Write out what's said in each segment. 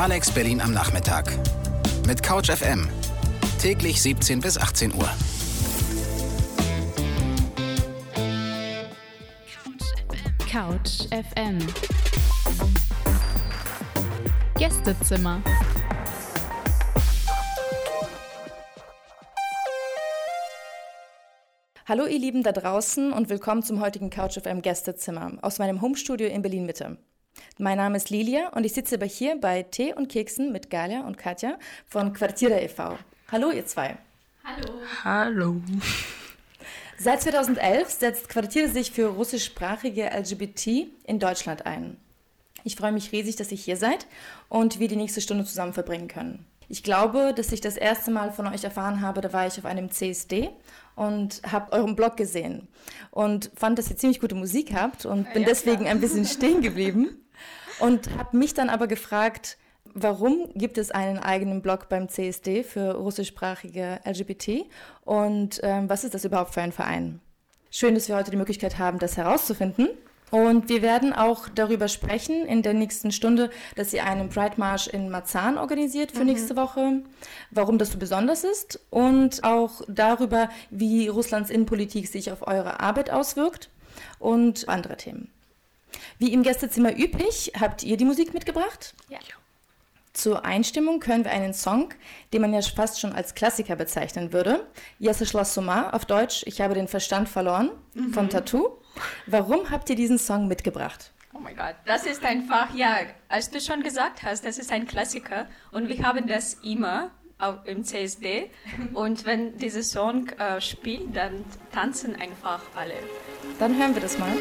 Alex Berlin am Nachmittag. Mit Couch FM. Täglich 17 bis 18 Uhr. Couch FM. Gästezimmer. Hallo ihr Lieben da draußen und willkommen zum heutigen Couch FM Gästezimmer aus meinem Homestudio in Berlin Mitte. Mein Name ist Lilia und ich sitze bei hier bei Tee und Keksen mit Galia und Katja von Quartiere e.V. Hallo ihr zwei. Hallo. Hallo. Seit 2011 setzt Quartiere sich für russischsprachige LGBT in Deutschland ein. Ich freue mich riesig, dass ihr hier seid und wir die nächste Stunde zusammen verbringen können. Ich glaube, dass ich das erste Mal von euch erfahren habe, da war ich auf einem CSD und habe euren Blog gesehen und fand, dass ihr ziemlich gute Musik habt und bin Ja, deswegen klar. ein bisschen stehen geblieben und habe mich dann aber gefragt, warum gibt es einen eigenen Blog beim CSD für russischsprachige LGBT und ähm, was ist das überhaupt für ein Verein? Schön, dass wir heute die Möglichkeit haben, das herauszufinden. Und wir werden auch darüber sprechen in der nächsten Stunde, dass ihr einen Pride Marsch in Marzahn organisiert für nächste Woche, warum das so besonders ist und auch darüber, wie Russlands Innenpolitik sich auf eure Arbeit auswirkt und andere Themen. Wie im Gästezimmer üblich, habt ihr die Musik mitgebracht? Ja. Zur Einstimmung hören wir einen Song, den man ja fast schon als Klassiker bezeichnen würde. Jesse Schloss Somar auf Deutsch Ich habe den Verstand verloren mhm. von Tattoo. Warum habt ihr diesen Song mitgebracht? Oh mein Gott, das ist einfach, ja, als du schon gesagt hast, das ist ein Klassiker und wir haben das immer im CSD und wenn dieser Song äh, spielt, dann tanzen einfach alle. Dann hören wir das mal.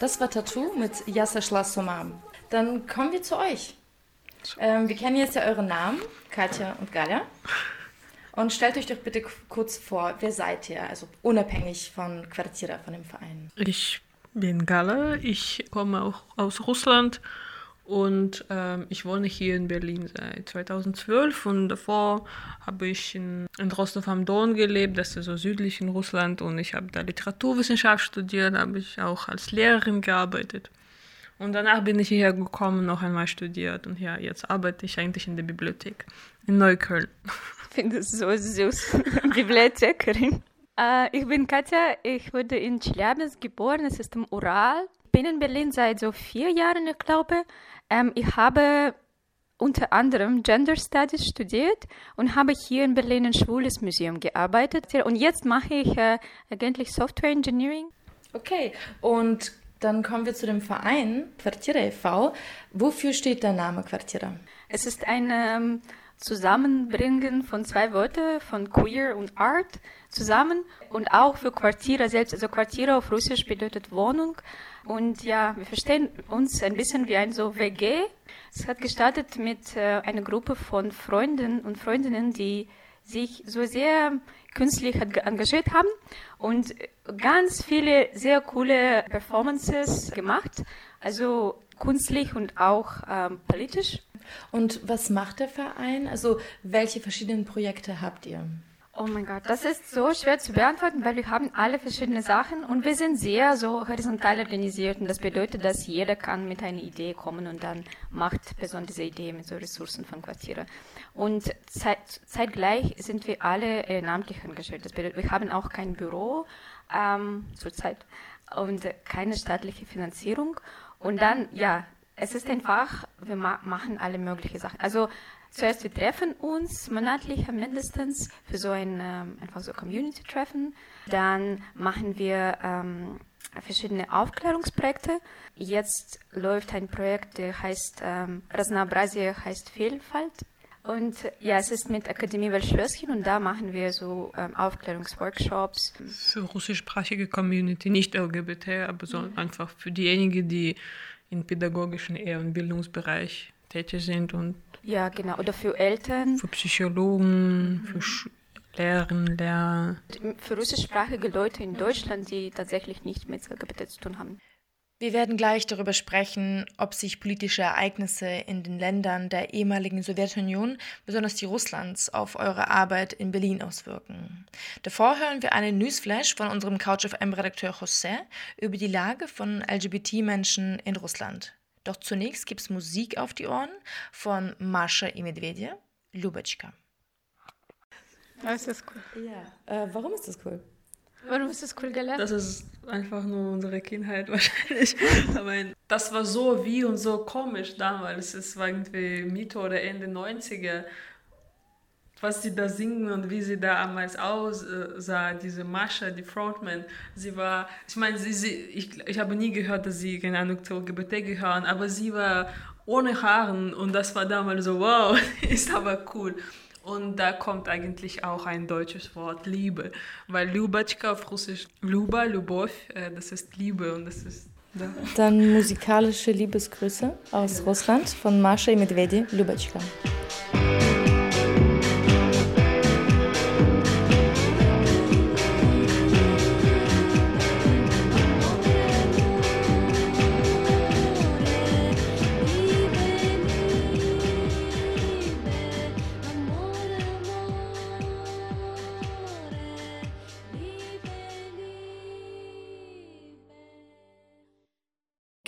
Das war Tattoo mit Yasser Schlasumam. Dann kommen wir zu euch. Ähm, wir kennen jetzt ja euren Namen, Katja und Galia. Und stellt euch doch bitte kurz vor, wer seid ihr? Also unabhängig von Quartiera, von dem Verein. Ich bin Gala, ich komme auch aus Russland und ähm, ich wohne hier in Berlin seit 2012 und davor habe ich in, in Rostov am Don gelebt, das ist so südlich in Russland und ich habe da Literaturwissenschaft studiert, habe ich auch als Lehrerin gearbeitet. Und danach bin ich hierher gekommen, noch einmal studiert und ja, jetzt arbeite ich eigentlich in der Bibliothek in Neukölln. Ich finde es so süß, Bibliothekarin. Äh, ich bin Katja, ich wurde in Chelyabinsk geboren, es ist im Ural. Ich bin in Berlin seit so vier Jahren, ich glaube. Ähm, ich habe unter anderem Gender Studies studiert und habe hier in Berlin ein schwules Museum gearbeitet. Und jetzt mache ich äh, eigentlich Software Engineering. Okay, und dann kommen wir zu dem Verein Quartiera e.V. Wofür steht der Name Quartiera? Es ist ein ähm, Zusammenbringen von zwei Wörtern, von Queer und Art zusammen und auch für Quartiere selbst. Also Quartiere auf Russisch bedeutet Wohnung. Und ja, wir verstehen uns ein bisschen wie ein so WG. Es hat gestartet mit äh, einer Gruppe von Freunden und Freundinnen, die sich so sehr künstlich engagiert haben und ganz viele sehr coole Performances gemacht. Also künstlich und auch ähm, politisch. Und was macht der Verein? Also welche verschiedenen Projekte habt ihr? Oh mein Gott, das ist so schwer zu beantworten, weil wir haben alle verschiedene Sachen und wir sind sehr so horizontal organisiert und das bedeutet, dass jeder kann mit einer Idee kommen und dann macht Person diese Idee mit so Ressourcen von Quartiere. Und zeit, zeitgleich sind wir alle ehrenamtlich engagiert. Das bedeutet, wir haben auch kein Büro ähm, zurzeit und äh, keine staatliche Finanzierung. Und dann, ja, es ist einfach, wir ma machen alle möglichen Sachen. Also zuerst wir treffen uns monatlich mindestens für so ein ähm, einfach so Community-Treffen. Dann machen wir ähm, verschiedene Aufklärungsprojekte. Jetzt läuft ein Projekt, der heißt ähm, Rasnabrazia heißt Vielfalt. Und ja, es ist mit Akademie Welschlösschen und da machen wir so ähm, Aufklärungsworkshops. Für russischsprachige Community, nicht LGBT, aber so mhm. einfach für diejenigen, die im pädagogischen eher im Bildungsbereich tätig sind und Ja, genau. Oder für Eltern. für Psychologen, für Sch Lehrerinnen, Lehrer. für russischsprachige Leute in Deutschland, die tatsächlich nicht mit LGBT zu tun haben. Wir werden gleich darüber sprechen, ob sich politische Ereignisse in den Ländern der ehemaligen Sowjetunion, besonders die Russlands, auf eure Arbeit in Berlin auswirken. Davor hören wir einen Newsflash von unserem Couch of M-Redakteur José über die Lage von LGBT-Menschen in Russland. Doch zunächst gibt's Musik auf die Ohren von Mascha i Lubetschka. Lubitschka. Ah, das cool. Ja. Äh, warum ist das cool? Warum ist das cool gelernt? Das ist einfach nur unsere Kindheit wahrscheinlich. Aber das war so wie und so komisch damals. Es war irgendwie Mitte oder Ende 90er. Was sie da singen und wie sie damals aussah, diese Mascha, die Frontman, sie war, ich meine, sie, sie, ich, ich habe nie gehört, dass sie, keine Ahnung, zur LGBT gehören, aber sie war ohne Haaren und das war damals so, wow, ist aber cool. Und da kommt eigentlich auch ein deutsches Wort Liebe, weil Lubatschka auf Russisch Luba, Lubov, äh, das ist Liebe und das ist da. Dann musikalische Liebesgrüße aus Russland von Mascha Medvedi, Lubatschka.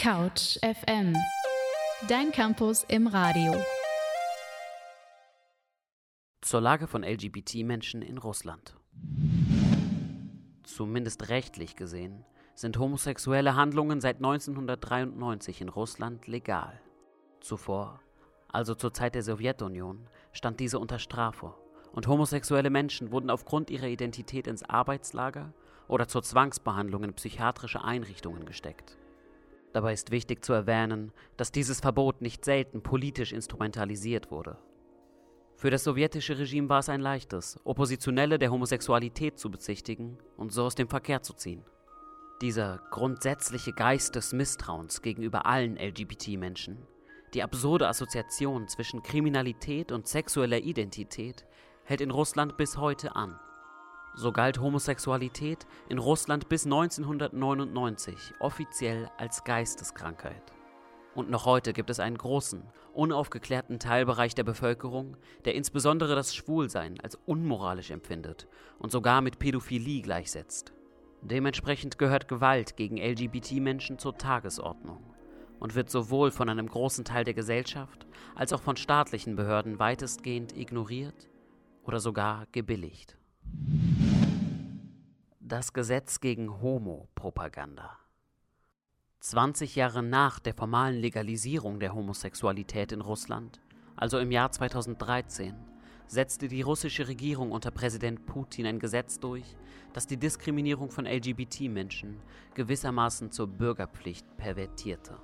Couch FM. Dein Campus im Radio. Zur Lage von LGBT-Menschen in Russland. Zumindest rechtlich gesehen sind homosexuelle Handlungen seit 1993 in Russland legal. Zuvor, also zur Zeit der Sowjetunion, stand diese unter Strafe und homosexuelle Menschen wurden aufgrund ihrer Identität ins Arbeitslager oder zur Zwangsbehandlung in psychiatrische Einrichtungen gesteckt. Dabei ist wichtig zu erwähnen, dass dieses Verbot nicht selten politisch instrumentalisiert wurde. Für das sowjetische Regime war es ein leichtes, Oppositionelle der Homosexualität zu bezichtigen und so aus dem Verkehr zu ziehen. Dieser grundsätzliche Geist des Misstrauens gegenüber allen LGBT-Menschen, die absurde Assoziation zwischen Kriminalität und sexueller Identität, hält in Russland bis heute an. So galt Homosexualität in Russland bis 1999 offiziell als Geisteskrankheit. Und noch heute gibt es einen großen, unaufgeklärten Teilbereich der Bevölkerung, der insbesondere das Schwulsein als unmoralisch empfindet und sogar mit Pädophilie gleichsetzt. Dementsprechend gehört Gewalt gegen LGBT-Menschen zur Tagesordnung und wird sowohl von einem großen Teil der Gesellschaft als auch von staatlichen Behörden weitestgehend ignoriert oder sogar gebilligt. Das Gesetz gegen Homo-Propaganda. 20 Jahre nach der formalen Legalisierung der Homosexualität in Russland, also im Jahr 2013, setzte die russische Regierung unter Präsident Putin ein Gesetz durch, das die Diskriminierung von LGBT-Menschen gewissermaßen zur Bürgerpflicht pervertierte.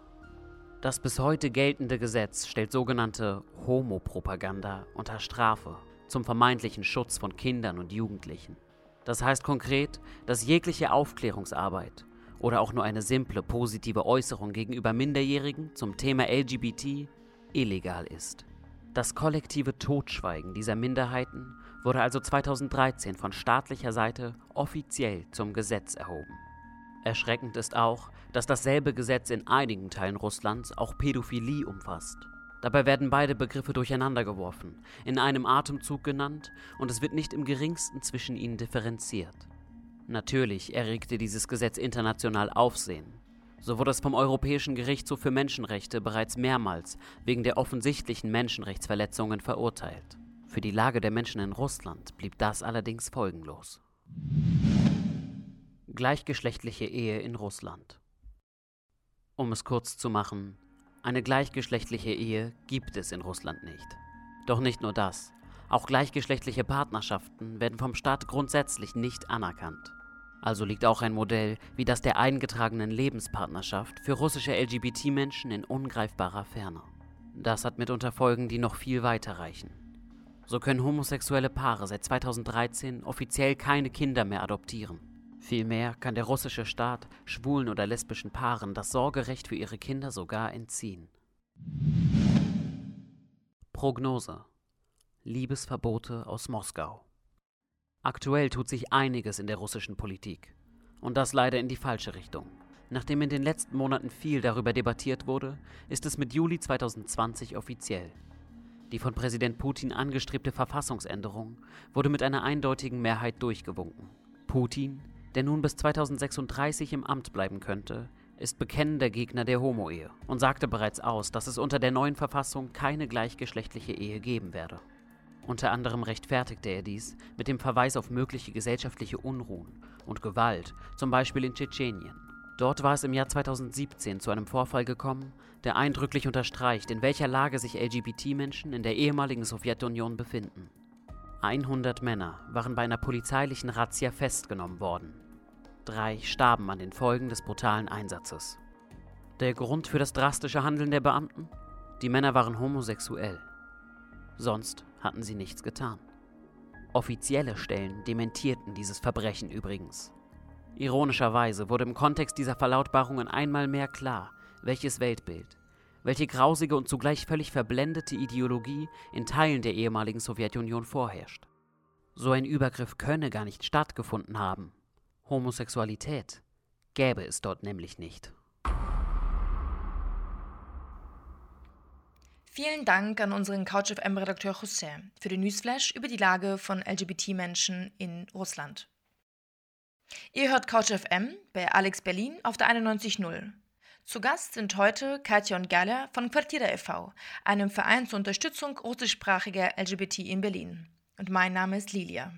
Das bis heute geltende Gesetz stellt sogenannte Homopropaganda unter Strafe zum vermeintlichen Schutz von Kindern und Jugendlichen. Das heißt konkret, dass jegliche Aufklärungsarbeit oder auch nur eine simple positive Äußerung gegenüber Minderjährigen zum Thema LGBT illegal ist. Das kollektive Totschweigen dieser Minderheiten wurde also 2013 von staatlicher Seite offiziell zum Gesetz erhoben. Erschreckend ist auch, dass dasselbe Gesetz in einigen Teilen Russlands auch Pädophilie umfasst. Dabei werden beide Begriffe durcheinandergeworfen, in einem Atemzug genannt und es wird nicht im geringsten zwischen ihnen differenziert. Natürlich erregte dieses Gesetz international Aufsehen. So wurde es vom Europäischen Gerichtshof für Menschenrechte bereits mehrmals wegen der offensichtlichen Menschenrechtsverletzungen verurteilt. Für die Lage der Menschen in Russland blieb das allerdings folgenlos. Gleichgeschlechtliche Ehe in Russland. Um es kurz zu machen, eine gleichgeschlechtliche Ehe gibt es in Russland nicht. Doch nicht nur das. Auch gleichgeschlechtliche Partnerschaften werden vom Staat grundsätzlich nicht anerkannt. Also liegt auch ein Modell wie das der eingetragenen Lebenspartnerschaft für russische LGBT-Menschen in ungreifbarer Ferne. Das hat mitunter Folgen, die noch viel weiter reichen. So können homosexuelle Paare seit 2013 offiziell keine Kinder mehr adoptieren. Vielmehr kann der russische Staat schwulen oder lesbischen Paaren das Sorgerecht für ihre Kinder sogar entziehen. Prognose Liebesverbote aus Moskau Aktuell tut sich einiges in der russischen Politik. Und das leider in die falsche Richtung. Nachdem in den letzten Monaten viel darüber debattiert wurde, ist es mit Juli 2020 offiziell. Die von Präsident Putin angestrebte Verfassungsänderung wurde mit einer eindeutigen Mehrheit durchgewunken. Putin, der nun bis 2036 im Amt bleiben könnte, ist bekennender Gegner der Homo-Ehe und sagte bereits aus, dass es unter der neuen Verfassung keine gleichgeschlechtliche Ehe geben werde. Unter anderem rechtfertigte er dies mit dem Verweis auf mögliche gesellschaftliche Unruhen und Gewalt, zum Beispiel in Tschetschenien. Dort war es im Jahr 2017 zu einem Vorfall gekommen, der eindrücklich unterstreicht, in welcher Lage sich LGBT-Menschen in der ehemaligen Sowjetunion befinden. 100 Männer waren bei einer polizeilichen Razzia festgenommen worden. Drei starben an den Folgen des brutalen Einsatzes. Der Grund für das drastische Handeln der Beamten? Die Männer waren homosexuell. Sonst hatten sie nichts getan. Offizielle Stellen dementierten dieses Verbrechen übrigens. Ironischerweise wurde im Kontext dieser Verlautbarungen einmal mehr klar, welches Weltbild, welche grausige und zugleich völlig verblendete Ideologie in Teilen der ehemaligen Sowjetunion vorherrscht. So ein Übergriff könne gar nicht stattgefunden haben. Homosexualität gäbe es dort nämlich nicht. Vielen Dank an unseren CouchFM-Redakteur José für den Newsflash über die Lage von LGBT-Menschen in Russland. Ihr hört CouchFM bei Alex Berlin auf der 91.0. Zu Gast sind heute Katja und Galler von Quartiere e.V., einem Verein zur Unterstützung russischsprachiger LGBT in Berlin. Und mein Name ist Lilia.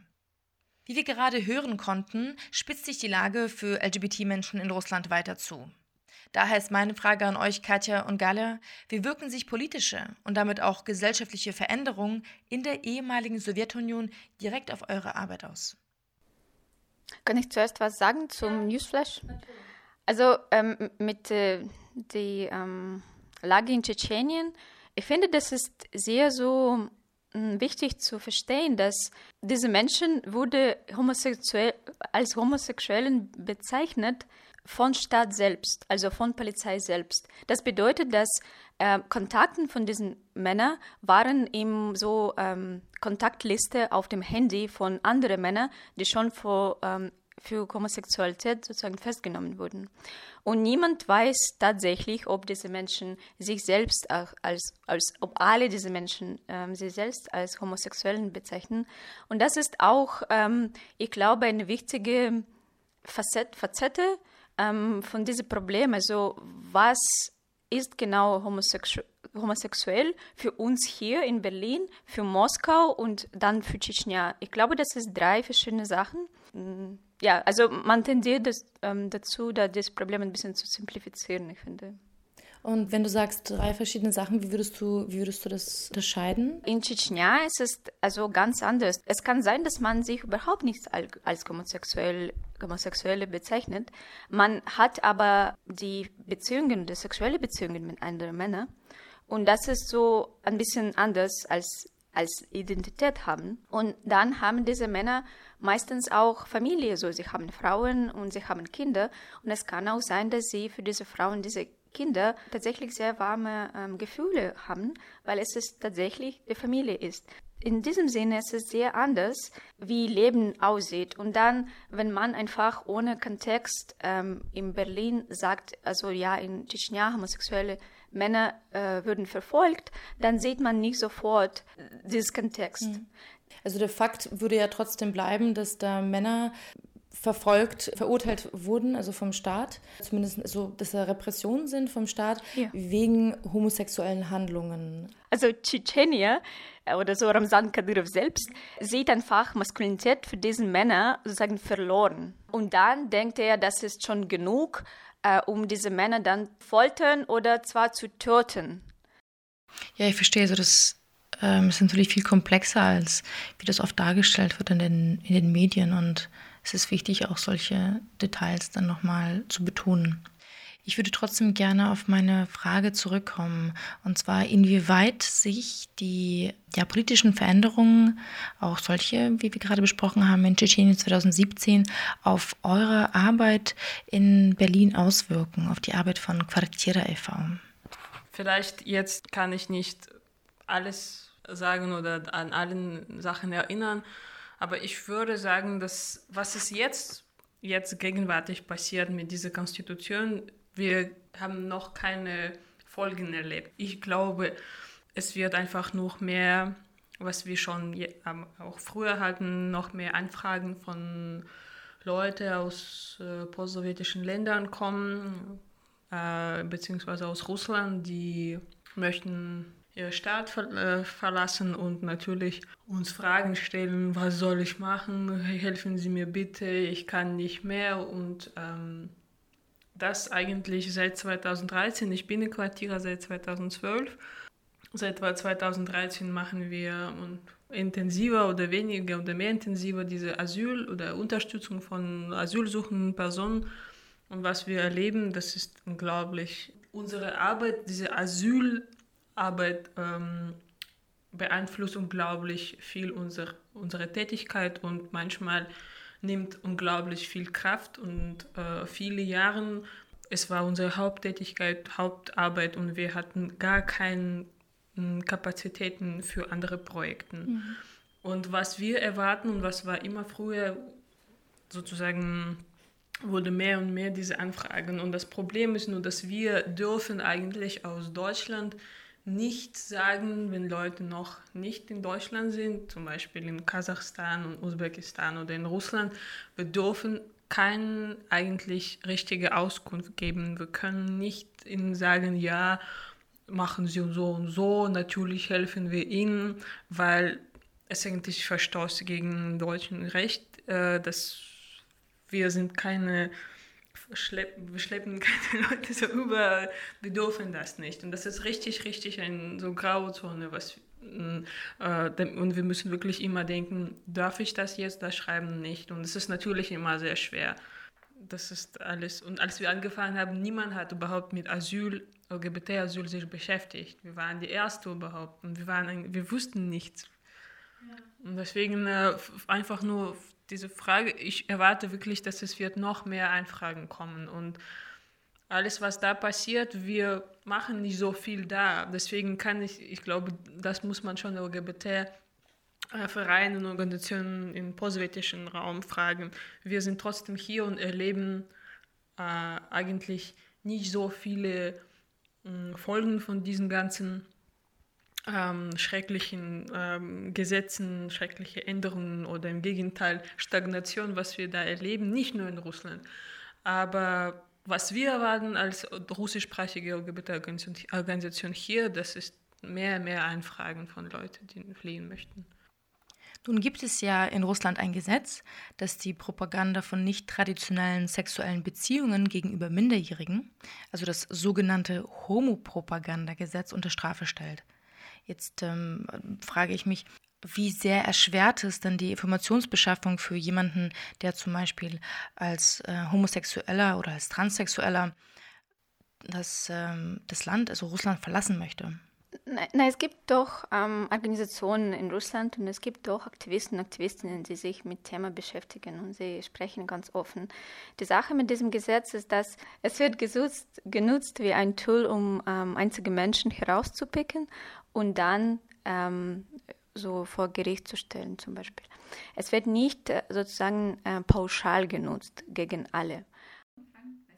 Wie wir gerade hören konnten, spitzt sich die Lage für LGBT-Menschen in Russland weiter zu. Daher ist meine Frage an euch, Katja und Galle, wie wirken sich politische und damit auch gesellschaftliche Veränderungen in der ehemaligen Sowjetunion direkt auf eure Arbeit aus? Kann ich zuerst was sagen zum Newsflash? Natürlich. Also ähm, mit äh, der ähm, Lage in Tschetschenien, ich finde, das ist sehr so mh, wichtig zu verstehen, dass diese Menschen wurde homosexuell, als Homosexuellen bezeichnet von Staat selbst, also von Polizei selbst. Das bedeutet, dass äh, Kontakten von diesen Männern waren im so ähm, Kontaktliste auf dem Handy von anderen Männern, die schon vor, ähm, für Homosexualität sozusagen festgenommen wurden. Und niemand weiß tatsächlich, ob diese Menschen sich selbst als, als ob alle diese Menschen ähm, sich selbst als Homosexuellen bezeichnen. Und das ist auch, ähm, ich glaube, eine wichtige Facette, Facette ähm, von diesem Problem. Also was ist genau homosexu homosexuell für uns hier in Berlin, für Moskau und dann für Tschetschenien? Ich glaube, das sind drei verschiedene Sachen. Ja, also man tendiert das, ähm, dazu, da das Problem ein bisschen zu simplifizieren, ich finde. Und wenn du sagst drei verschiedene Sachen, wie würdest du, wie würdest du das unterscheiden? In Tschetschenien ist es also ganz anders. Es kann sein, dass man sich überhaupt nicht als homosexuell, Homosexuelle bezeichnet. Man hat aber die Beziehungen, die sexuelle Beziehungen mit anderen Männern. Und das ist so ein bisschen anders als als Identität haben. Und dann haben diese Männer meistens auch Familie, so sie haben Frauen und sie haben Kinder. Und es kann auch sein, dass sie für diese Frauen diese Kinder tatsächlich sehr warme ähm, Gefühle haben, weil es ist tatsächlich die Familie ist. In diesem Sinne ist es sehr anders, wie Leben aussieht. Und dann, wenn man einfach ohne Kontext ähm, in Berlin sagt, also ja, in Tschetschenien homosexuelle Männer äh, würden verfolgt, dann sieht man nicht sofort äh, dieses Kontext. Mhm. Also der Fakt würde ja trotzdem bleiben, dass da Männer verfolgt, verurteilt wurden, also vom Staat, zumindest so, dass da Repressionen sind vom Staat, ja. wegen homosexuellen Handlungen. Also Tschetschenier äh, oder so Ramzan Kadyrov selbst sieht einfach Maskulinität für diesen Männer sozusagen verloren. Und dann denkt er, das ist schon genug, äh, um diese Männer dann foltern oder zwar zu töten. Ja, ich verstehe. Also das ähm, ist natürlich viel komplexer, als wie das oft dargestellt wird in den, in den Medien und es ist wichtig, auch solche Details dann nochmal zu betonen. Ich würde trotzdem gerne auf meine Frage zurückkommen, und zwar inwieweit sich die ja, politischen Veränderungen, auch solche, wie wir gerade besprochen haben, in Tschetschenien 2017, auf eure Arbeit in Berlin auswirken, auf die Arbeit von Quartiera e.V. Vielleicht jetzt kann ich nicht alles sagen oder an allen Sachen erinnern, aber ich würde sagen, dass was es jetzt jetzt gegenwärtig passiert mit dieser Konstitution, wir haben noch keine Folgen erlebt. Ich glaube, es wird einfach noch mehr, was wir schon ähm, auch früher hatten, noch mehr Anfragen von Leuten aus äh, postsowjetischen Ländern kommen, äh, beziehungsweise aus Russland, die möchten ihr Staat ver äh, verlassen und natürlich uns Fragen stellen, was soll ich machen, helfen Sie mir bitte, ich kann nicht mehr und ähm, das eigentlich seit 2013. Ich bin in Quartier seit 2012. Seit 2013 machen wir intensiver oder weniger oder mehr intensiver diese Asyl oder Unterstützung von asylsuchenden Personen. Und was wir erleben, das ist unglaublich. Unsere Arbeit, diese Asylarbeit ähm, beeinflusst unglaublich viel unser, unsere Tätigkeit und manchmal nimmt unglaublich viel Kraft und äh, viele Jahre, es war unsere Haupttätigkeit, Hauptarbeit und wir hatten gar keine hm, Kapazitäten für andere Projekte. Mhm. Und was wir erwarten und was war immer früher sozusagen wurde mehr und mehr diese Anfragen. Und das Problem ist nur, dass wir dürfen eigentlich aus Deutschland nicht sagen, wenn Leute noch nicht in Deutschland sind, zum Beispiel in Kasachstan und Usbekistan oder in Russland, wir dürfen keine eigentlich richtige Auskunft geben. Wir können nicht ihnen sagen, ja, machen Sie so und so, natürlich helfen wir Ihnen, weil es eigentlich verstößt gegen deutschen Recht, äh, dass wir sind keine schleppen, wir schleppen keine Leute so über, wir dürfen das nicht. Und das ist richtig, richtig eine so Grauzone, was äh, und wir müssen wirklich immer denken, darf ich das jetzt da schreiben, nicht. Und es ist natürlich immer sehr schwer. Das ist alles. Und als wir angefangen haben, niemand hat überhaupt mit Asyl, LGBT-Asyl sich beschäftigt. Wir waren die Erste überhaupt und wir, waren, wir wussten nichts. Ja. Und deswegen äh, einfach nur diese Frage, ich erwarte wirklich, dass es wird noch mehr Einfragen kommen und alles, was da passiert, wir machen nicht so viel da. Deswegen kann ich, ich glaube, das muss man schon LGBT Vereine und Organisationen im postsowjetischen Raum fragen. Wir sind trotzdem hier und erleben äh, eigentlich nicht so viele äh, Folgen von diesen ganzen ähm, schrecklichen ähm, Gesetzen, schreckliche Änderungen oder im Gegenteil Stagnation, was wir da erleben, nicht nur in Russland. Aber was wir erwarten als russischsprachige LGBT-Organisation hier, das ist mehr und mehr Einfragen von Leuten, die fliehen möchten. Nun gibt es ja in Russland ein Gesetz, das die Propaganda von nicht traditionellen sexuellen Beziehungen gegenüber Minderjährigen, also das sogenannte Homopropagandagesetz, unter Strafe stellt. Jetzt ähm, frage ich mich, wie sehr erschwert es denn die Informationsbeschaffung für jemanden, der zum Beispiel als äh, Homosexueller oder als Transsexueller das, ähm, das Land, also Russland, verlassen möchte? Nein, es gibt doch ähm, Organisationen in Russland und es gibt doch Aktivisten und Aktivistinnen, die sich mit Thema beschäftigen und sie sprechen ganz offen. Die Sache mit diesem Gesetz ist, dass es wird genutzt, genutzt wie ein Tool, um ähm, einzige Menschen herauszupicken und dann ähm, so vor Gericht zu stellen zum Beispiel. Es wird nicht äh, sozusagen äh, pauschal genutzt gegen alle.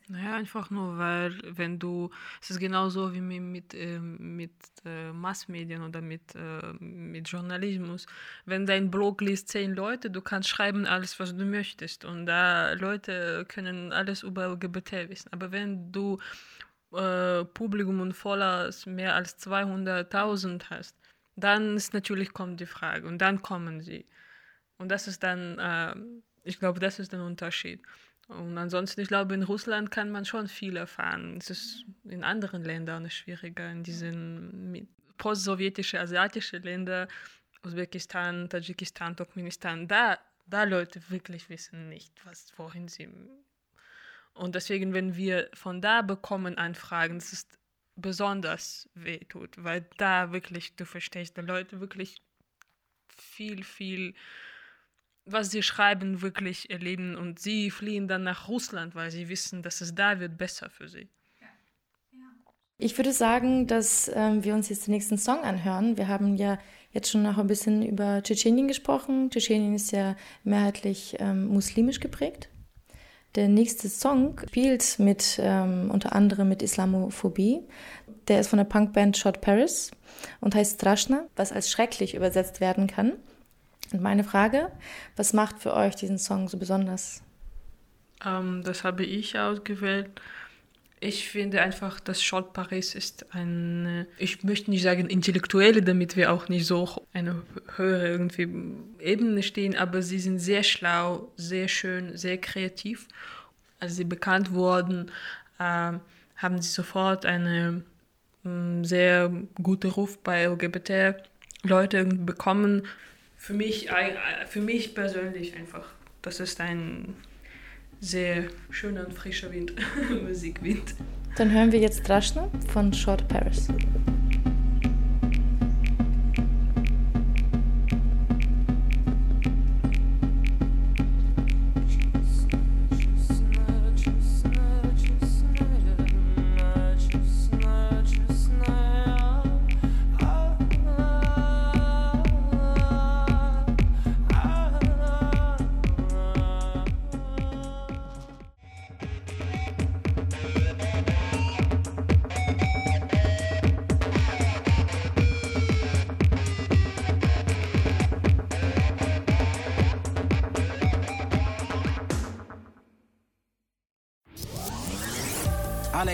Naja, einfach nur, weil wenn du, es ist genauso wie mit, äh, mit äh, Massmedien oder mit, äh, mit Journalismus. Wenn dein Blog liest zehn Leute, du kannst schreiben alles, was du möchtest und da Leute können alles über LGBT wissen. Aber wenn du äh, Publikum und Followers mehr als 200.000 hast, dann ist natürlich kommt die Frage und dann kommen sie. Und das ist dann, äh, ich glaube, das ist der Unterschied. Und ansonsten, ich glaube, in Russland kann man schon viel erfahren. Es ist in anderen Ländern schwieriger, in diesen post-sowjetischen, asiatischen Ländern, Usbekistan, Tadschikistan, Turkmenistan, da, da Leute wirklich wissen nicht, was, wohin sie und deswegen, wenn wir von da bekommen Anfragen, das ist besonders wehtut, weil da wirklich, du verstehst, die Leute wirklich viel, viel, was sie schreiben, wirklich erleben und sie fliehen dann nach Russland, weil sie wissen, dass es da wird besser für sie. Ich würde sagen, dass ähm, wir uns jetzt den nächsten Song anhören. Wir haben ja jetzt schon noch ein bisschen über Tschetschenien gesprochen. Tschetschenien ist ja mehrheitlich ähm, muslimisch geprägt. Der nächste Song spielt mit ähm, unter anderem mit Islamophobie. Der ist von der Punkband Shot Paris und heißt Strashna, was als schrecklich übersetzt werden kann. Und meine Frage, was macht für euch diesen Song so besonders? Ähm, das habe ich ausgewählt. Ich finde einfach, dass Short Paris ist eine, ich möchte nicht sagen intellektuelle, damit wir auch nicht so eine höhere irgendwie Ebene stehen, aber sie sind sehr schlau, sehr schön, sehr kreativ. Als sie bekannt wurden, äh, haben sie sofort einen mm, sehr guten Ruf bei LGBT-Leuten bekommen. Für mich, äh, für mich persönlich einfach, das ist ein sehr schöner und frischer Wind, Musikwind. Dann hören wir jetzt Draschner von Short Paris.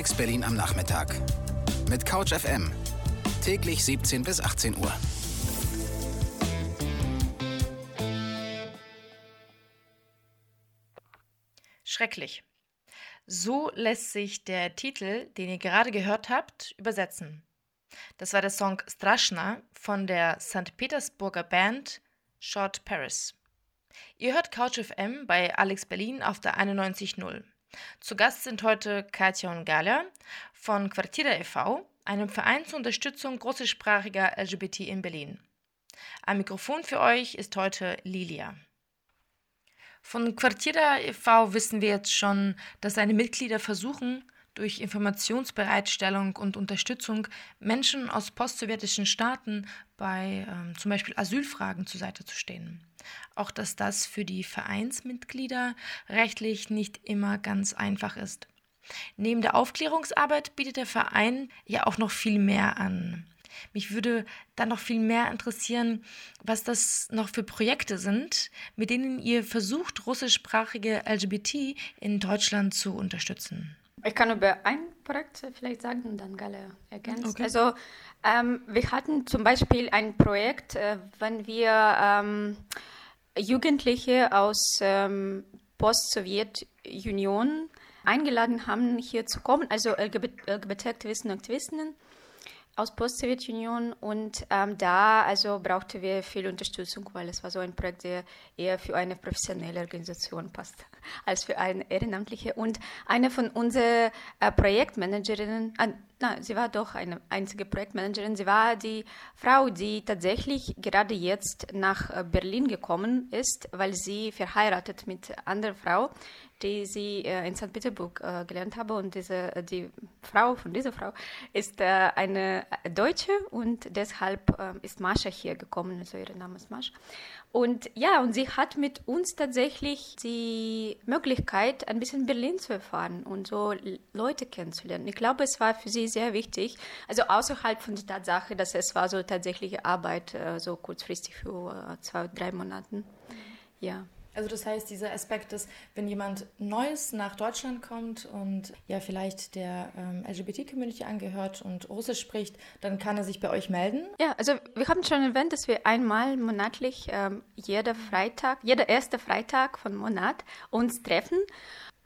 Alex Berlin am Nachmittag. Mit Couch FM. Täglich 17 bis 18 Uhr. Schrecklich. So lässt sich der Titel, den ihr gerade gehört habt, übersetzen. Das war der Song Strashna von der St. Petersburger Band Short Paris. Ihr hört Couch FM bei Alex Berlin auf der 91.0. Zu Gast sind heute Katja und Gala von Quartira e.V., einem Verein zur Unterstützung großsprachiger LGBT in Berlin. Am Mikrofon für euch ist heute Lilia. Von Quartira e.V. wissen wir jetzt schon, dass seine Mitglieder versuchen, durch Informationsbereitstellung und Unterstützung Menschen aus postsowjetischen Staaten bei ähm, zum Beispiel Asylfragen zur Seite zu stehen. Auch dass das für die Vereinsmitglieder rechtlich nicht immer ganz einfach ist. Neben der Aufklärungsarbeit bietet der Verein ja auch noch viel mehr an. Mich würde dann noch viel mehr interessieren, was das noch für Projekte sind, mit denen ihr versucht, russischsprachige LGBT in Deutschland zu unterstützen. Ich kann über ein Projekt vielleicht sagen und dann Galle ergänzen. Okay. Also ähm, wir hatten zum Beispiel ein Projekt, äh, wenn wir ähm, Jugendliche aus ähm, Post-Sowjetunion eingeladen haben, hier zu kommen, also LGBT-Aktivisten und Aktivistinnen aus Post-Sowjetunion und ähm, da also brauchten wir viel Unterstützung, weil es war so ein Projekt, der eher für eine professionelle Organisation passt als für eine ehrenamtliche. Und eine von unseren äh, Projektmanagerinnen, äh, na, sie war doch eine einzige Projektmanagerin, sie war die Frau, die tatsächlich gerade jetzt nach äh, Berlin gekommen ist, weil sie verheiratet mit einer anderen Frau, die sie äh, in St. Petersburg äh, gelernt habe. Und diese, äh, die Frau von dieser Frau ist eine Deutsche und deshalb ist Mascha hier gekommen. Also ihr Name ist Mascha. Und ja, und sie hat mit uns tatsächlich die Möglichkeit, ein bisschen Berlin zu erfahren und so Leute kennenzulernen. Ich glaube, es war für sie sehr wichtig. Also außerhalb von der Tatsache, dass es war so tatsächliche Arbeit, so kurzfristig für zwei, drei Monaten. Ja. Also das heißt, dieser Aspekt ist, wenn jemand Neues nach Deutschland kommt und ja vielleicht der ähm, LGBT-Community angehört und Russisch spricht, dann kann er sich bei euch melden. Ja, also wir haben schon erwähnt, dass wir einmal monatlich ähm, jeder Freitag, jeder erste Freitag von Monat uns treffen.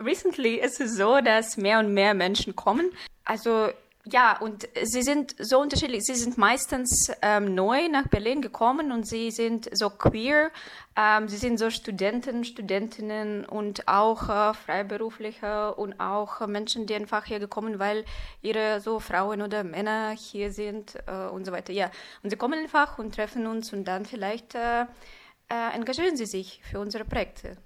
Recently ist es so, dass mehr und mehr Menschen kommen. Also ja, und sie sind so unterschiedlich. Sie sind meistens ähm, neu nach Berlin gekommen und sie sind so queer. Ähm, sie sind so Studenten, Studentinnen und auch äh, Freiberufliche und auch Menschen, die einfach hier gekommen, weil ihre so Frauen oder Männer hier sind äh, und so weiter. Ja, und sie kommen einfach und treffen uns und dann vielleicht äh, äh, engagieren sie sich für unsere Projekte.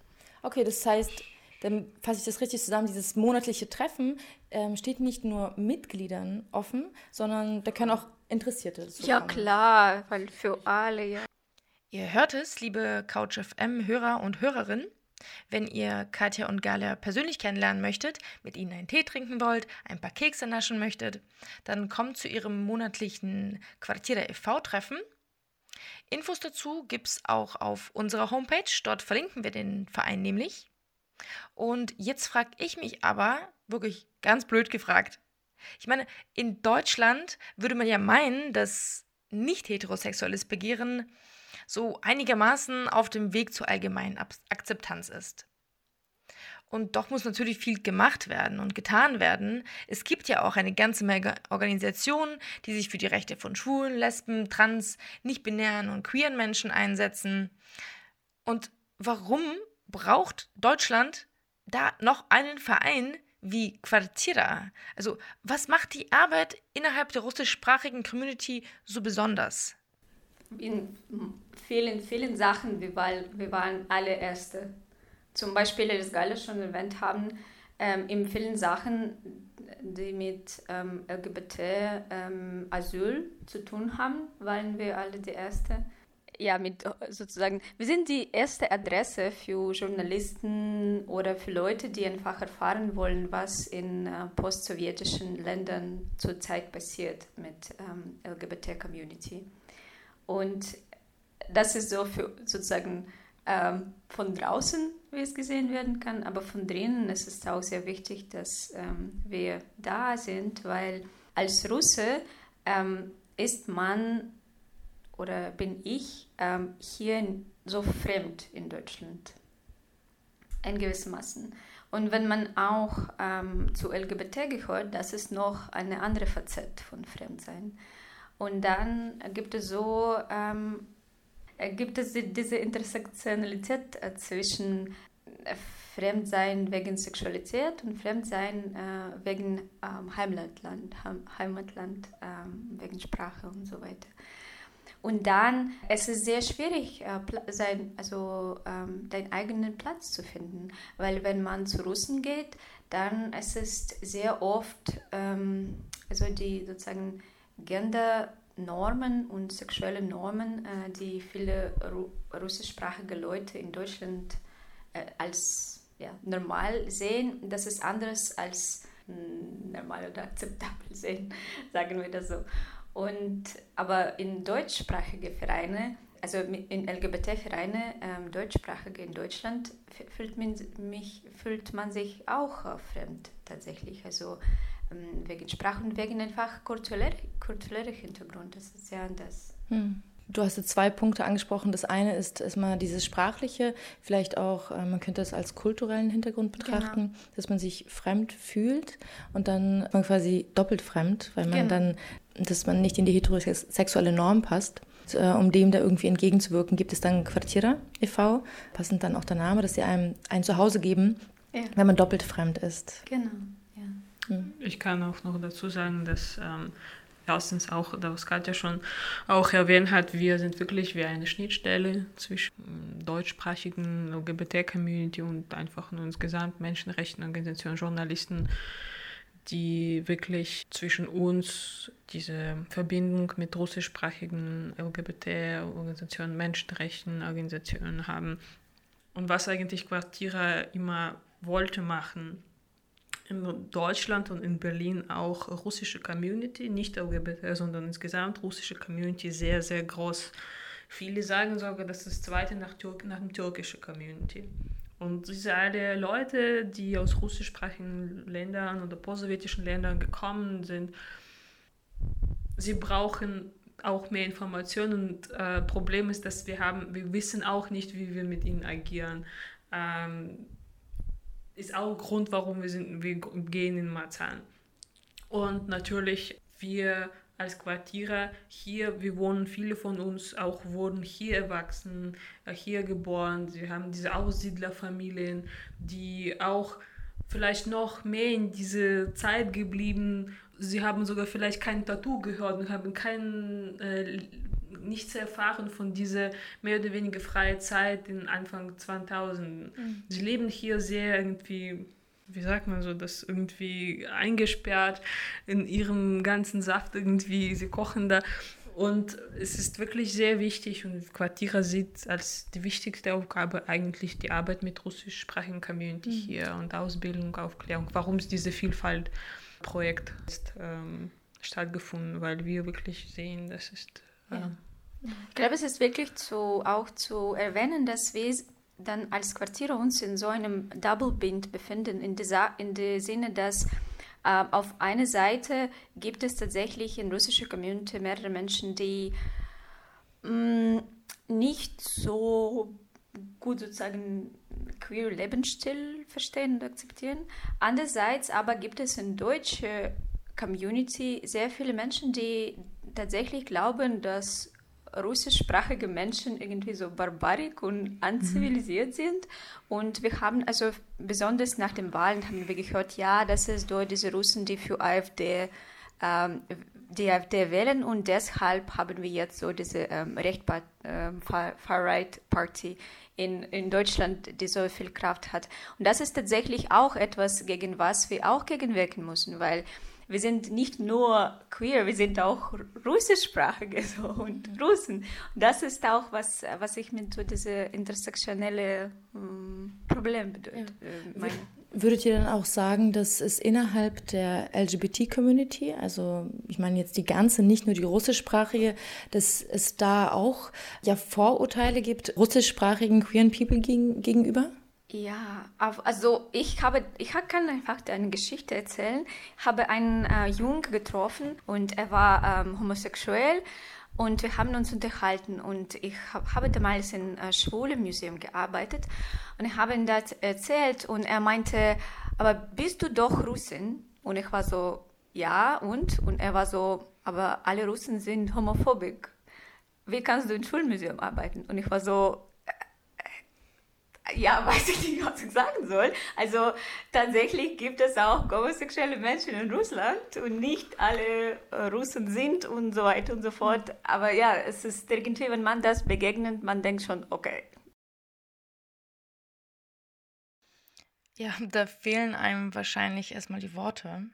Okay, das heißt, dann fasse ich das richtig zusammen, dieses monatliche Treffen ähm, steht nicht nur Mitgliedern offen, sondern da können auch Interessierte dazu Ja, kommen. klar, weil für alle, ja. Ihr hört es, liebe Couch FM-Hörer und Hörerinnen. Wenn ihr Katja und Galia persönlich kennenlernen möchtet, mit ihnen einen Tee trinken wollt, ein paar Kekse naschen möchtet, dann kommt zu ihrem monatlichen Quartiere e.V.-Treffen. Infos dazu gibt es auch auf unserer Homepage. Dort verlinken wir den Verein nämlich. Und jetzt frage ich mich aber, wirklich ganz blöd gefragt. Ich meine, in Deutschland würde man ja meinen, dass nicht heterosexuelles Begehren so einigermaßen auf dem Weg zur allgemeinen Akzeptanz ist. Und doch muss natürlich viel gemacht werden und getan werden. Es gibt ja auch eine ganze Menge Organisationen, die sich für die Rechte von Schwulen, Lesben, Trans, nicht-binären und queeren Menschen einsetzen. Und warum braucht Deutschland da noch einen Verein wie Quartira? Also, was macht die Arbeit innerhalb der russischsprachigen Community so besonders? In vielen, vielen Sachen, wir waren, wir waren alle Erste. Zum Beispiel, das Geile schon erwähnt haben, ähm, in vielen Sachen, die mit ähm, LGBT-Asyl ähm, zu tun haben, waren wir alle die Erste ja, mit sozusagen, wir sind die erste Adresse für Journalisten oder für Leute, die einfach erfahren wollen, was in äh, post-sowjetischen Ländern zurzeit passiert mit ähm, LGBT-Community. Und das ist so für sozusagen ähm, von draußen, wie es gesehen werden kann, aber von drinnen ist es auch sehr wichtig, dass ähm, wir da sind, weil als Russe ähm, ist man oder bin ich ähm, hier so fremd in Deutschland. In gewissermaßen. Und wenn man auch ähm, zu LGBT gehört, das ist noch eine andere Facette von Fremdsein. Und dann gibt es so, ähm, gibt es diese Intersektionalität äh, zwischen äh, Fremdsein wegen Sexualität und Fremdsein äh, wegen ähm, Heimatland, Heimatland ähm, wegen Sprache und so weiter. Und dann es ist sehr schwierig, äh, sein, also ähm, deinen eigenen Platz zu finden, weil wenn man zu Russen geht, dann es ist sehr oft ähm, also die sozusagen Gendernormen und sexuelle Normen, äh, die viele Ru russischsprachige Leute in Deutschland äh, als ja, normal sehen, das ist anders als hm, normal oder akzeptabel sehen, sagen wir das so. Und, aber in deutschsprachige Vereine, also in LGBT-Vereine, ähm, deutschsprachige in Deutschland, fühlt man, mich, fühlt man sich auch äh, fremd tatsächlich. Also ähm, wegen Sprache und wegen einfach kultureller kulturelle Hintergrund. Das ist ja anders. Hm. Du hast jetzt zwei Punkte angesprochen. Das eine ist erstmal dieses Sprachliche, vielleicht auch, äh, man könnte es als kulturellen Hintergrund betrachten, genau. dass man sich fremd fühlt und dann man quasi doppelt fremd, weil man genau. dann, dass man nicht in die heterosexuelle Norm passt. Äh, um dem da irgendwie entgegenzuwirken, gibt es dann Quartiere e.V., passend dann auch der Name, dass sie einem ein Zuhause geben, ja. wenn man doppelt fremd ist. Genau. Ja. Hm. Ich kann auch noch dazu sagen, dass ähm, erstens auch, was Katja schon auch erwähnt hat, wir sind wirklich wie eine Schnittstelle zwischen deutschsprachigen LGBT-Community und einfach nur insgesamt Menschenrechtenorganisationen, Journalisten, die wirklich zwischen uns diese Verbindung mit russischsprachigen LGBT-Organisationen, Menschenrechtenorganisationen haben. Und was eigentlich Quartiere immer wollte machen, in Deutschland und in Berlin auch russische Community, nicht LGBT, sondern insgesamt russische Community sehr, sehr groß. Viele sagen sogar, das ist das zweite nach, Türk nach dem türkischen Community. Und diese alle Leute, die aus russischsprachigen Ländern oder postsowjetischen Ländern gekommen sind, sie brauchen auch mehr Informationen und äh, Problem ist, dass wir haben, wir wissen auch nicht, wie wir mit ihnen agieren. Ähm, ist auch ein Grund, warum wir, sind, wir gehen in Marzahn. Und natürlich, wir als Quartiere hier, wir wohnen, viele von uns auch wurden hier erwachsen, äh, hier geboren. Sie haben diese Aussiedlerfamilien, die auch vielleicht noch mehr in diese Zeit geblieben. Sie haben sogar vielleicht kein Tattoo gehört und haben kein äh, nichts erfahren von dieser mehr oder weniger freie Zeit in Anfang 2000. Mhm. Sie leben hier sehr irgendwie, wie sagt man so, das irgendwie eingesperrt in ihrem ganzen Saft irgendwie, sie kochen da Und es ist wirklich sehr wichtig und Quartira sieht als die wichtigste Aufgabe eigentlich die Arbeit mit russischsprachigen Community mhm. hier und Ausbildung, Aufklärung, warum es diese Vielfalt-Projekt ist, ähm, stattgefunden, weil wir wirklich sehen, das ist. Äh, ja. Ich glaube, es ist wirklich zu, auch zu erwähnen, dass wir dann als Quartiere uns in so einem Double Bind befinden, in dem in der Sinne, dass äh, auf einer Seite gibt es tatsächlich in russischer Community mehrere Menschen, die mh, mm, nicht so gut sozusagen queer Lebensstil verstehen und akzeptieren. Andererseits aber gibt es in deutscher Community sehr viele Menschen, die tatsächlich glauben, dass russischsprachige Menschen irgendwie so barbarik und anzivilisiert mhm. sind. Und wir haben also besonders nach den Wahlen haben wir gehört, ja, das ist dort diese Russen, die für AfD ähm, die AfD wählen und deshalb haben wir jetzt so diese ähm, Rechtbar ähm, Far-Right Party in, in Deutschland, die so viel Kraft hat. Und das ist tatsächlich auch etwas, gegen was wir auch gegenwirken müssen, weil wir sind nicht nur queer, wir sind auch russischsprachige so, und Russen. Und das ist auch was, was ich mit so diese intersektionelle ähm, Problem bedeutet, ja. äh, meine. Würdet ihr dann auch sagen, dass es innerhalb der LGBT-Community, also ich meine jetzt die ganze, nicht nur die russischsprachige, dass es da auch ja Vorurteile gibt russischsprachigen queeren People gegen, gegenüber? Ja, also ich habe, ich kann einfach eine Geschichte erzählen. Ich habe einen äh, Jungen getroffen und er war ähm, homosexuell und wir haben uns unterhalten und ich hab, habe damals in äh, Schwule Museum gearbeitet und ich habe ihm das erzählt und er meinte, aber bist du doch Russin? Und ich war so, ja und? Und er war so, aber alle Russen sind homophobisch. Wie kannst du im Schulmuseum arbeiten? Und ich war so, ja, weiß ich nicht, was ich sagen soll. Also tatsächlich gibt es auch homosexuelle Menschen in Russland und nicht alle äh, Russen sind und so weiter und so fort. Aber ja, es ist irgendwie, wenn man das begegnet, man denkt schon, okay. Ja, da fehlen einem wahrscheinlich erstmal die Worte.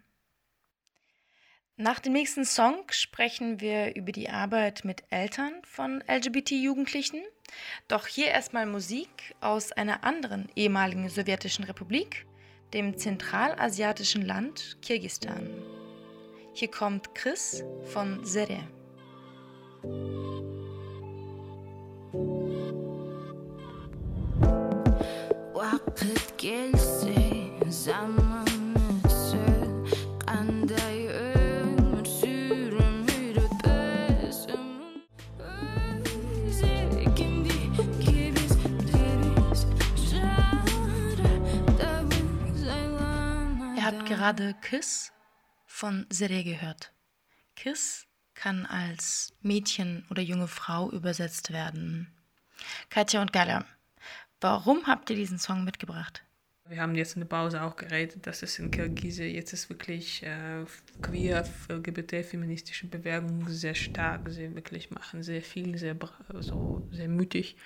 Nach dem nächsten Song sprechen wir über die Arbeit mit Eltern von LGBT-Jugendlichen. Doch hier erstmal Musik aus einer anderen ehemaligen sowjetischen Republik, dem zentralasiatischen Land Kirgistan. Hier kommt Chris von Sere. وقت habt gerade Kiss von Sere gehört. Kiss kann als Mädchen oder junge Frau übersetzt werden. Katja und Gala, warum habt ihr diesen Song mitgebracht? Wir haben jetzt in der Pause auch geredet, dass es in Kirgise jetzt ist wirklich äh, queer, LGBT-feministische Bewegung sehr stark, sehr wirklich machen, sehr viel, sehr so sehr mutig.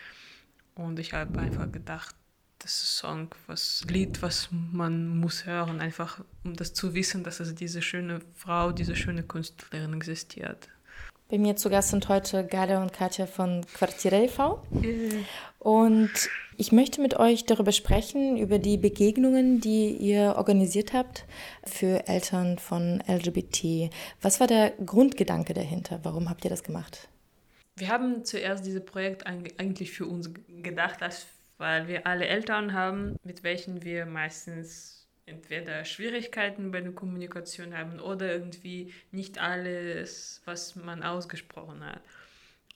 Und ich habe einfach gedacht, das ist Song, was Lied, was man muss hören, einfach um das zu wissen, dass es diese schöne Frau, diese schöne Künstlerin existiert. Bei mir zu Gast sind heute Gaля und Katja von Quartiere e.V. Und ich möchte mit euch darüber sprechen, über die Begegnungen, die ihr organisiert habt für Eltern von LGBT. Was war der Grundgedanke dahinter? Warum habt ihr das gemacht? Wir haben zuerst dieses Projekt eigentlich für uns gedacht als weil wir alle Eltern haben, mit welchen wir meistens entweder Schwierigkeiten bei der Kommunikation haben oder irgendwie nicht alles, was man ausgesprochen hat.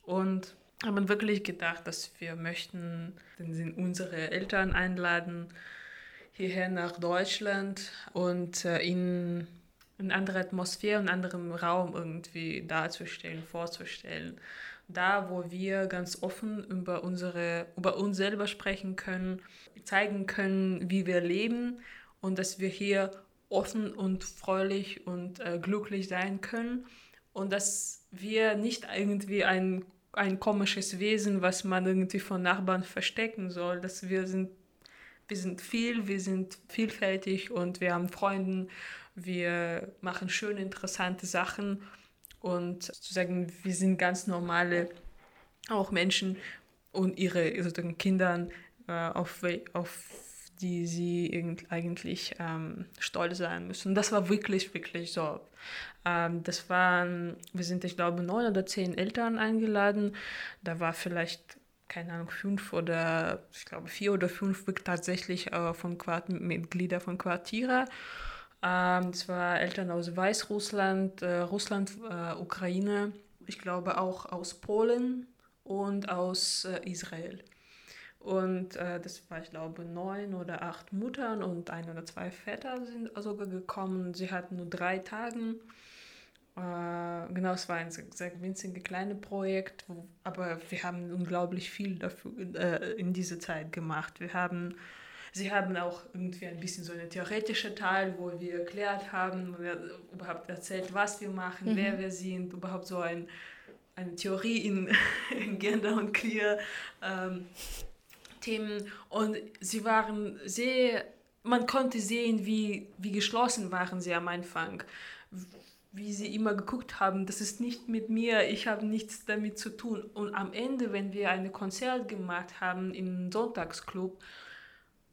Und haben wirklich gedacht, dass wir möchten dann unsere Eltern einladen hierher nach Deutschland und äh, ihnen eine andere Atmosphäre, einen anderen Raum irgendwie darzustellen, vorzustellen da, wo wir ganz offen über, unsere, über uns selber sprechen können, zeigen können, wie wir leben und dass wir hier offen und fröhlich und äh, glücklich sein können und dass wir nicht irgendwie ein, ein komisches Wesen, was man irgendwie von Nachbarn verstecken soll, dass wir sind, wir sind viel, wir sind vielfältig und wir haben Freunde, wir machen schöne, interessante Sachen und zu sagen, wir sind ganz normale auch Menschen und ihre sozusagen Kindern, äh, auf, auf die sie eigentlich ähm, stolz sein müssen. Das war wirklich, wirklich so. Ähm, das waren, wir sind, ich glaube, neun oder zehn Eltern eingeladen. Da war vielleicht keine Ahnung, fünf oder ich glaube vier oder fünf tatsächlich äh, von Quart Mitglieder von Quartira. Ähm, das war Eltern aus Weißrussland, äh, Russland, äh, Ukraine, ich glaube auch aus Polen und aus äh, Israel. Und äh, das war, ich glaube, neun oder acht Muttern und ein oder zwei Väter sind sogar gekommen. Sie hatten nur drei Tage. Äh, genau, es war ein sehr, winziges kleines Projekt, aber wir haben unglaublich viel dafür äh, in dieser Zeit gemacht. Wir haben, sie haben auch irgendwie ein bisschen so eine theoretische Teil, wo wir erklärt haben, überhaupt erzählt, was wir machen, mhm. wer wir sind, überhaupt so ein, eine Theorie in, in Gender und Queer. Ähm, Themen und sie waren sehr, man konnte sehen, wie, wie geschlossen waren sie am Anfang, wie sie immer geguckt haben, das ist nicht mit mir, ich habe nichts damit zu tun. Und am Ende, wenn wir ein Konzert gemacht haben im Sonntagsclub,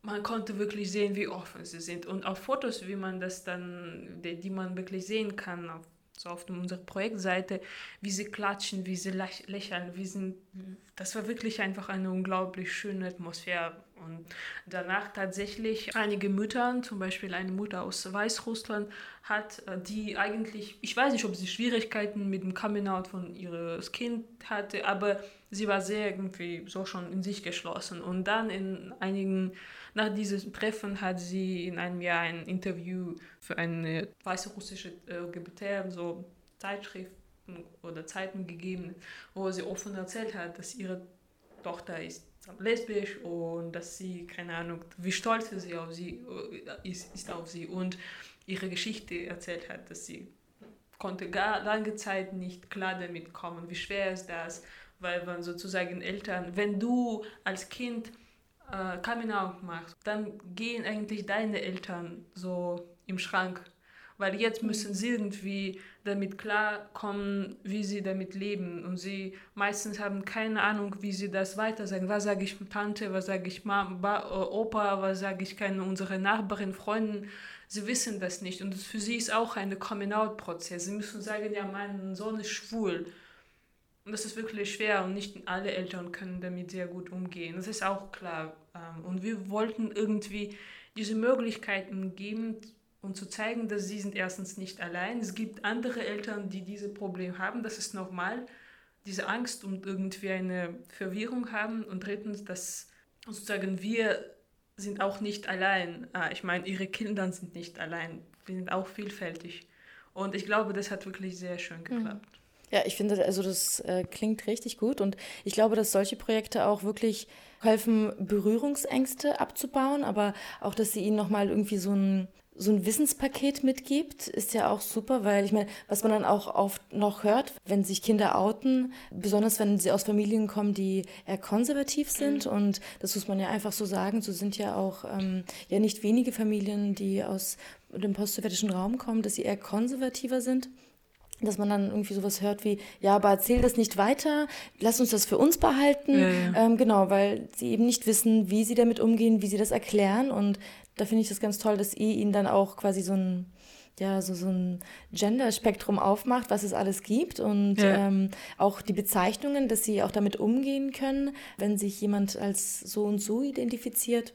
man konnte wirklich sehen, wie offen sie sind. Und auf Fotos, wie man das dann, die, die man wirklich sehen kann, auf so auf unserer Projektseite, wie sie klatschen, wie sie lächeln, wie sind, das war wirklich einfach eine unglaublich schöne Atmosphäre. Und danach tatsächlich einige Mütter, zum Beispiel eine Mutter aus Weißrussland, hat, äh, die eigentlich, ich weiß nicht, ob sie Schwierigkeiten mit dem Coming-out von ihres Kind hatte, aber sie war sehr irgendwie so schon in sich geschlossen. Und dann in einigen nach diesem Treffen hat sie in einem Jahr ein Interview für eine weiße russische LGBT so Zeitschriften oder Zeiten gegeben, wo sie offen erzählt hat, dass ihre Tochter ist lesbisch und dass sie, keine Ahnung, wie stolz sie auf sie äh, ist, ist auf sie und ihre Geschichte erzählt hat, dass sie konnte gar lange Zeit nicht klar damit kommen, wie schwer ist das, weil man sozusagen Eltern, wenn du als Kind äh, Coming Out machst, dann gehen eigentlich deine Eltern so im Schrank. Weil jetzt müssen sie irgendwie damit klarkommen, wie sie damit leben. Und sie meistens haben keine Ahnung, wie sie das weiter sagen. Was sage ich Tante, was sage ich Mama, äh, Opa, was sage ich keine unsere Nachbarin, Freunden. Sie wissen das nicht. Und für sie ist auch ein Coming-out-Prozess. Sie müssen sagen, ja, mein Sohn ist schwul. Und das ist wirklich schwer und nicht alle Eltern können damit sehr gut umgehen. Das ist auch klar. Ähm, und wir wollten irgendwie diese Möglichkeiten geben und zu zeigen, dass sie sind erstens nicht allein. Es gibt andere Eltern, die dieses Problem haben. Das ist normal. Diese Angst und irgendwie eine Verwirrung haben. Und drittens, dass sozusagen wir sind auch nicht allein. Ah, ich meine, ihre Kinder sind nicht allein. Wir sind auch vielfältig. Und ich glaube, das hat wirklich sehr schön geklappt. Ja, ich finde, also das äh, klingt richtig gut und ich glaube, dass solche Projekte auch wirklich helfen, Berührungsängste abzubauen, aber auch, dass sie ihnen nochmal irgendwie so ein, so ein Wissenspaket mitgibt, ist ja auch super, weil ich meine, was man dann auch oft noch hört, wenn sich Kinder outen, besonders wenn sie aus Familien kommen, die eher konservativ sind mhm. und das muss man ja einfach so sagen, so sind ja auch ähm, ja nicht wenige Familien, die aus dem postsowjetischen Raum kommen, dass sie eher konservativer sind dass man dann irgendwie sowas hört wie, ja, aber erzähl das nicht weiter, lass uns das für uns behalten. Ja, ja. Ähm, genau, weil sie eben nicht wissen, wie sie damit umgehen, wie sie das erklären. Und da finde ich das ganz toll, dass ihr ihnen dann auch quasi so ein, ja, so, so ein Gender-Spektrum aufmacht, was es alles gibt und ja. ähm, auch die Bezeichnungen, dass sie auch damit umgehen können, wenn sich jemand als so und so identifiziert.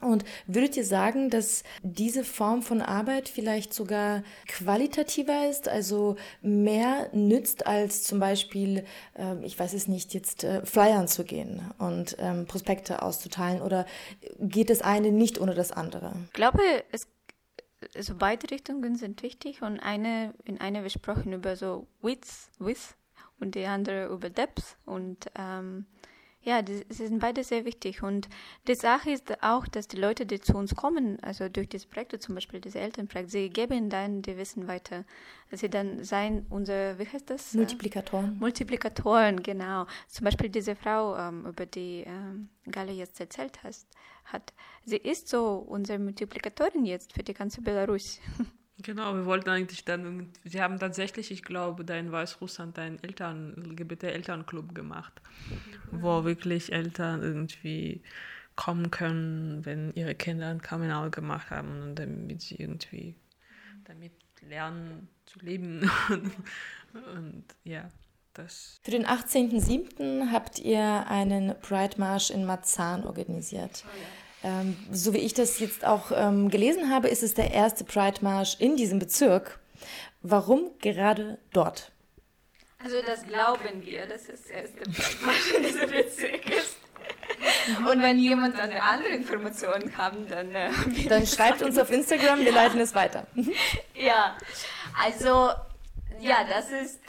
Und würdet ihr sagen, dass diese Form von Arbeit vielleicht sogar qualitativer ist, also mehr nützt, als zum Beispiel, äh, ich weiß es nicht, jetzt äh, Flyern zu gehen und ähm, Prospekte auszuteilen? Oder geht das eine nicht ohne das andere? Ich glaube, es, also beide Richtungen sind wichtig und eine, in einer wir sprechen über so Width, Width und die andere über Depth und ähm, ja, sie sind beide sehr wichtig. Und die Sache ist auch, dass die Leute, die zu uns kommen, also durch diese Projekte, zum Beispiel diese Elternprojekte, sie geben dann die Wissen weiter. Sie dann sein, unser, wie heißt das? Multiplikatoren. Multiplikatoren, genau. Zum Beispiel diese Frau, ähm, über die ähm, Galle jetzt erzählt hast, hat, sie ist so unsere Multiplikatorin jetzt für die ganze Belarus. Genau, wir wollten eigentlich dann, sie haben tatsächlich, ich glaube, da in Weißrussland einen Eltern, LGBT-Elternclub gemacht, wo wirklich Eltern irgendwie kommen können, wenn ihre Kinder ein Coming Out gemacht haben und damit sie irgendwie damit lernen zu leben. und ja, das. Für den 18.07. habt ihr einen Pride Marsch in Marzahn organisiert. Ähm, so wie ich das jetzt auch ähm, gelesen habe, ist es der erste Pride Marsch in diesem Bezirk. Warum gerade dort? Also das glauben wir, dass es der erste Pride Marsch in diesem Bezirk ist. Und wenn jemand eine andere Information hat, dann... Äh, Dann schreibt uns auf Instagram, wir leiten es weiter. Ja, also ja, das ist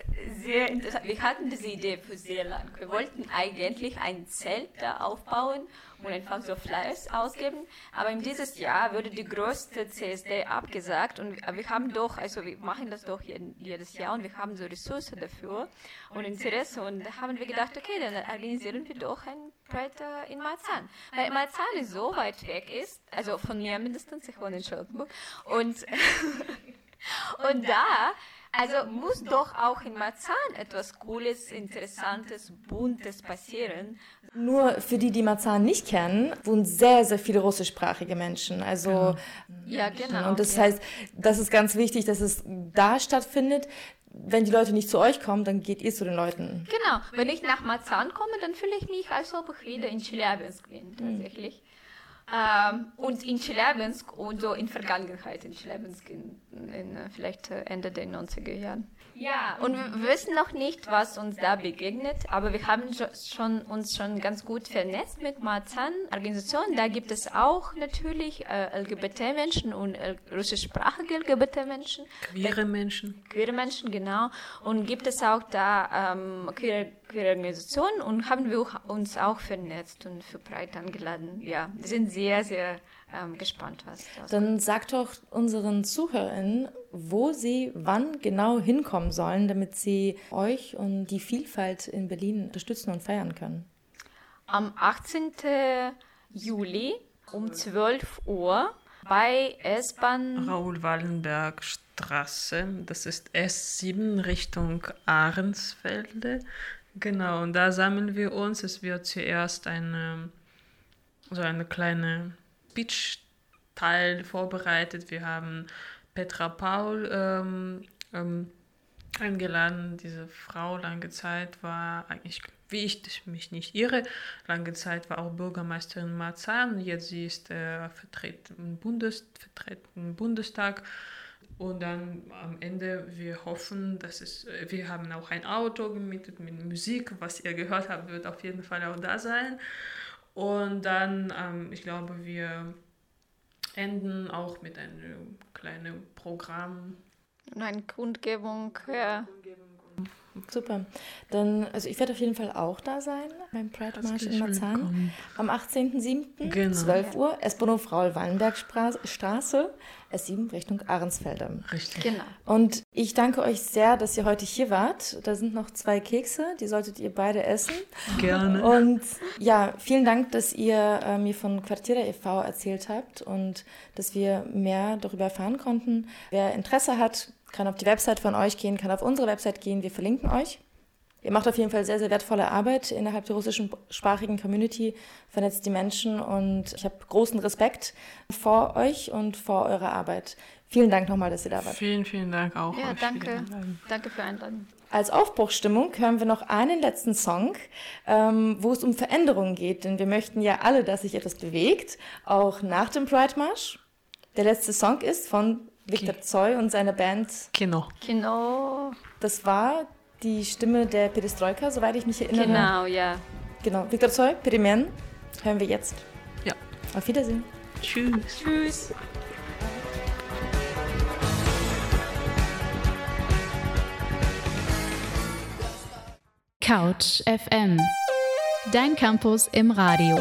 sehr interessant. Wir hatten diese Idee für sehr lang. Wir wollten eigentlich ein Zelt da aufbauen und einfach so Flyers ausgeben. Aber in dieses Jahr wurde die größte CSD abgesagt und wir haben doch, also wir machen das doch jedes Jahr und wir haben so Ressourcen dafür und Interesse und da haben wir gedacht, okay, dann organisieren wir doch ein Pride in Marzahn. Weil Marzahn so weit weg ist, also von mir mindestens, ich wohne in Charlottenburg und und da, also muss doch auch in Marzahn etwas Cooles, Interessantes, Buntes passieren. Nur für die, die Marzahn nicht kennen, wohnen sehr, sehr viele russischsprachige Menschen. Also, Ja, genau. und das ja. heißt, das ist ganz wichtig, dass es da stattfindet. Wenn die Leute nicht zu euch kommen, dann geht ihr zu den Leuten. Genau, wenn ich nach Marzahn komme, dann fühle ich mich, als ob ich wieder in Chelyabinsk bin, tatsächlich. Ähm, und in Chelyabinsk und so in Vergangenheit in Chelyabinsk in, in äh, vielleicht äh, Ende der 90er Jahren. Ja, und wir wissen noch nicht, was uns da begegnet, aber wir haben schon, uns schon ganz gut vernetzt mit Marzahn-Organisationen. Da gibt es auch natürlich äh, LGBT-Menschen und äh, russischsprachige LGBT-Menschen. Queere Menschen. queere Menschen, genau. Und gibt es auch da ähm, queere, queere Organisationen und haben wir auch- uns auch vernetzt und für Pride angeladen. Ja, wir sind sehr, sehr ähm, gespannt, was das Dann sagt doch unseren ZuhörerInnen, wo sie wann genau hinkommen sollen, damit sie euch und die Vielfalt in Berlin unterstützen und feiern können. Am 18. Juli um 12 Uhr bei S-Bahn. Raoul Wallenberg Straße, das ist S7 Richtung Ahrensfelde. Genau, und da sammeln wir uns. Es wird zuerst eine, so eine kleine Speech-Teil vorbereitet. Wir haben Petra Paul ähm, ähm, eingeladen. Diese Frau lange Zeit war eigentlich, wie ich mich nicht irre, lange Zeit war auch Bürgermeisterin Marzahn. Jetzt sie ist äh, vertreten im, Bundestag. Und dann am Ende, wir hoffen, dass es, wir haben auch ein Auto gemietet mit Musik, was ihr gehört habt, wird auf jeden Fall auch da sein. Und dann, ähm, ich glaube, wir enden auch mit einem kleinen Programm. Und eine Kundgebung. Ja. Super. Dann, also ich werde auf jeden Fall auch da sein beim Pride March in Marzahn. Am 18.07. Genau. 12 Uhr, S-Bahnhof Raul-Wallenberg-Straße, S7 Richtung Ahrensfelde. Richtig. Genau. Und ich danke euch sehr, dass ihr heute hier wart. Da sind noch zwei Kekse, die solltet ihr beide essen. Gerne. Und ja, vielen Dank, dass ihr äh, mir von Quartiere e.V. erzählt habt und dass wir mehr darüber erfahren konnten. Wer Interesse hat, kann auf die Website von euch gehen, kann auf unsere Website gehen. Wir verlinken euch. Ihr macht auf jeden Fall sehr, sehr wertvolle Arbeit innerhalb der russischen sprachigen Community, vernetzt die Menschen und ich habe großen Respekt vor euch und vor eurer Arbeit. Vielen Dank nochmal, dass ihr da wart. Vielen, vielen Dank auch. Ja, danke. Danke für Einladung. Als Aufbruchstimmung hören wir noch einen letzten Song, ähm, wo es um Veränderungen geht, denn wir möchten ja alle, dass sich etwas bewegt, auch nach dem Pride Marsch. Der letzte Song ist von Viktor Zoy und seiner Band. Kino. Kino. Das war die Stimme der Perestroika, soweit ich mich erinnere. Genau, ja. Genau. Viktor Zoy, Perimen, hören wir jetzt. Ja. Auf Wiedersehen. Tschüss. Tschüss. Couch FM. Dein Campus im Radio.